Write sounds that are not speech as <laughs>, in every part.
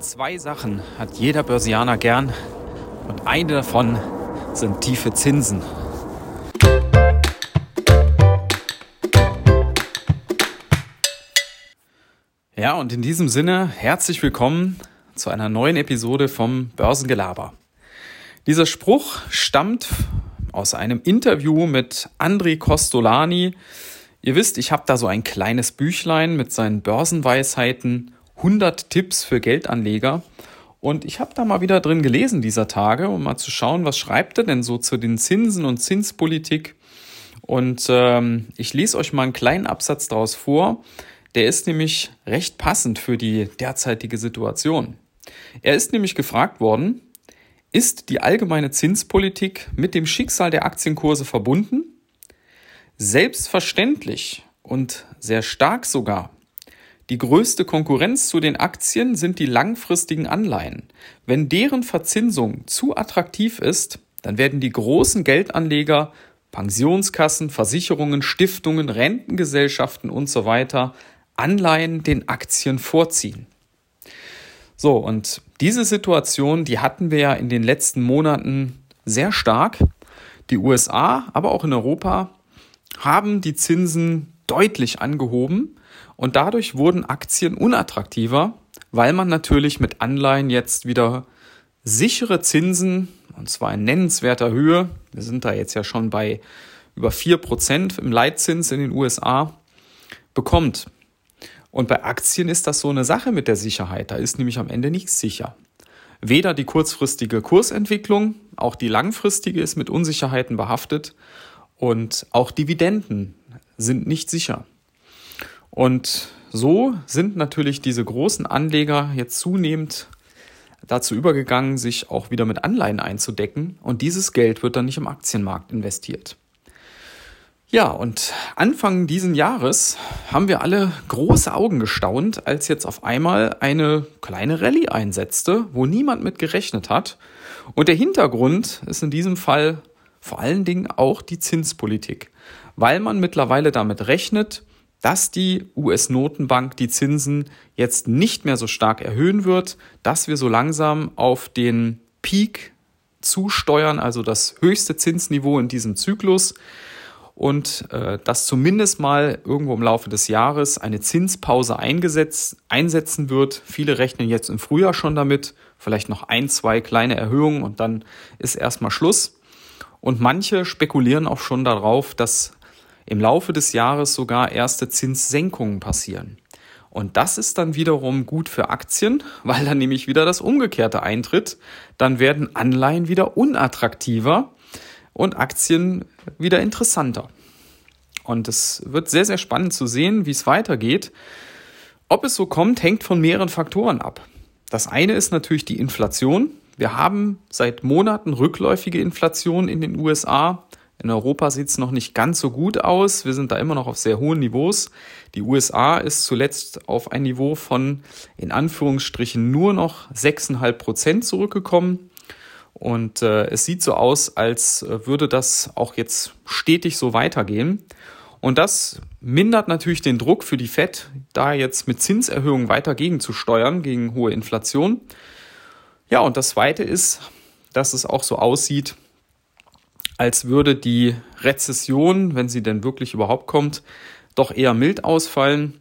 Zwei Sachen hat jeder Börsianer gern und eine davon sind tiefe Zinsen. Ja, und in diesem Sinne herzlich willkommen zu einer neuen Episode vom Börsengelaber. Dieser Spruch stammt aus einem Interview mit André Costolani. Ihr wisst, ich habe da so ein kleines Büchlein mit seinen Börsenweisheiten 100 Tipps für Geldanleger. Und ich habe da mal wieder drin gelesen dieser Tage, um mal zu schauen, was schreibt er denn so zu den Zinsen und Zinspolitik. Und ähm, ich lese euch mal einen kleinen Absatz daraus vor. Der ist nämlich recht passend für die derzeitige Situation. Er ist nämlich gefragt worden, ist die allgemeine Zinspolitik mit dem Schicksal der Aktienkurse verbunden? Selbstverständlich und sehr stark sogar. Die größte Konkurrenz zu den Aktien sind die langfristigen Anleihen. Wenn deren Verzinsung zu attraktiv ist, dann werden die großen Geldanleger, Pensionskassen, Versicherungen, Stiftungen, Rentengesellschaften und so Anleihen den Aktien vorziehen. So, und diese Situation, die hatten wir ja in den letzten Monaten sehr stark. Die USA, aber auch in Europa haben die Zinsen deutlich angehoben und dadurch wurden Aktien unattraktiver, weil man natürlich mit Anleihen jetzt wieder sichere Zinsen, und zwar in nennenswerter Höhe, wir sind da jetzt ja schon bei über vier Prozent im Leitzins in den USA, bekommt. Und bei Aktien ist das so eine Sache mit der Sicherheit. Da ist nämlich am Ende nichts sicher. Weder die kurzfristige Kursentwicklung, auch die langfristige ist mit Unsicherheiten behaftet und auch Dividenden sind nicht sicher. Und so sind natürlich diese großen Anleger jetzt zunehmend dazu übergegangen, sich auch wieder mit Anleihen einzudecken. Und dieses Geld wird dann nicht im Aktienmarkt investiert. Ja, und Anfang diesen Jahres haben wir alle große Augen gestaunt, als jetzt auf einmal eine kleine Rallye einsetzte, wo niemand mit gerechnet hat. Und der Hintergrund ist in diesem Fall vor allen Dingen auch die Zinspolitik, weil man mittlerweile damit rechnet, dass die US-Notenbank die Zinsen jetzt nicht mehr so stark erhöhen wird, dass wir so langsam auf den Peak zusteuern, also das höchste Zinsniveau in diesem Zyklus und äh, dass zumindest mal irgendwo im Laufe des Jahres eine Zinspause eingesetzt, einsetzen wird. Viele rechnen jetzt im Frühjahr schon damit, vielleicht noch ein, zwei kleine Erhöhungen und dann ist erstmal Schluss. Und manche spekulieren auch schon darauf, dass im Laufe des Jahres sogar erste Zinssenkungen passieren. Und das ist dann wiederum gut für Aktien, <laughs> weil dann nämlich wieder das Umgekehrte eintritt. Dann werden Anleihen wieder unattraktiver und Aktien wieder interessanter. Und es wird sehr, sehr spannend zu sehen, wie es weitergeht. Ob es so kommt, hängt von mehreren Faktoren ab. Das eine ist natürlich die Inflation. Wir haben seit Monaten rückläufige Inflation in den USA. In Europa sieht es noch nicht ganz so gut aus. Wir sind da immer noch auf sehr hohen Niveaus. Die USA ist zuletzt auf ein Niveau von in Anführungsstrichen nur noch 6,5 Prozent zurückgekommen. Und äh, es sieht so aus, als äh, würde das auch jetzt stetig so weitergehen. Und das mindert natürlich den Druck für die Fed, da jetzt mit Zinserhöhungen weiter gegenzusteuern, gegen hohe Inflation. Ja, und das Zweite ist, dass es auch so aussieht, als würde die Rezession, wenn sie denn wirklich überhaupt kommt, doch eher mild ausfallen.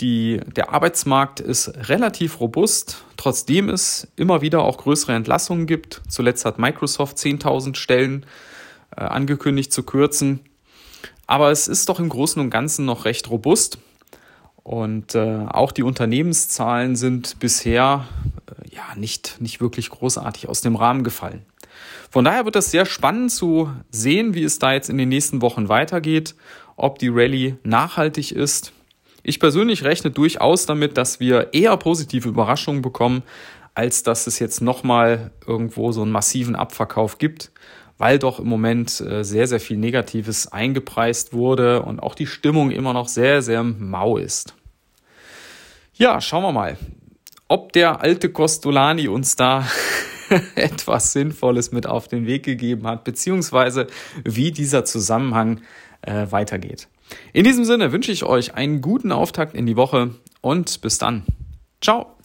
Die, der Arbeitsmarkt ist relativ robust, trotzdem es immer wieder auch größere Entlassungen gibt. Zuletzt hat Microsoft 10.000 Stellen äh, angekündigt zu kürzen. Aber es ist doch im Großen und Ganzen noch recht robust. Und äh, auch die Unternehmenszahlen sind bisher ja nicht, nicht wirklich großartig aus dem Rahmen gefallen. Von daher wird es sehr spannend zu sehen, wie es da jetzt in den nächsten Wochen weitergeht, ob die Rallye nachhaltig ist. Ich persönlich rechne durchaus damit, dass wir eher positive Überraschungen bekommen, als dass es jetzt nochmal irgendwo so einen massiven Abverkauf gibt, weil doch im Moment äh, sehr, sehr viel Negatives eingepreist wurde und auch die Stimmung immer noch sehr, sehr mau ist. Ja, schauen wir mal, ob der alte Costolani uns da <laughs> etwas Sinnvolles mit auf den Weg gegeben hat, beziehungsweise wie dieser Zusammenhang äh, weitergeht. In diesem Sinne wünsche ich euch einen guten Auftakt in die Woche und bis dann. Ciao.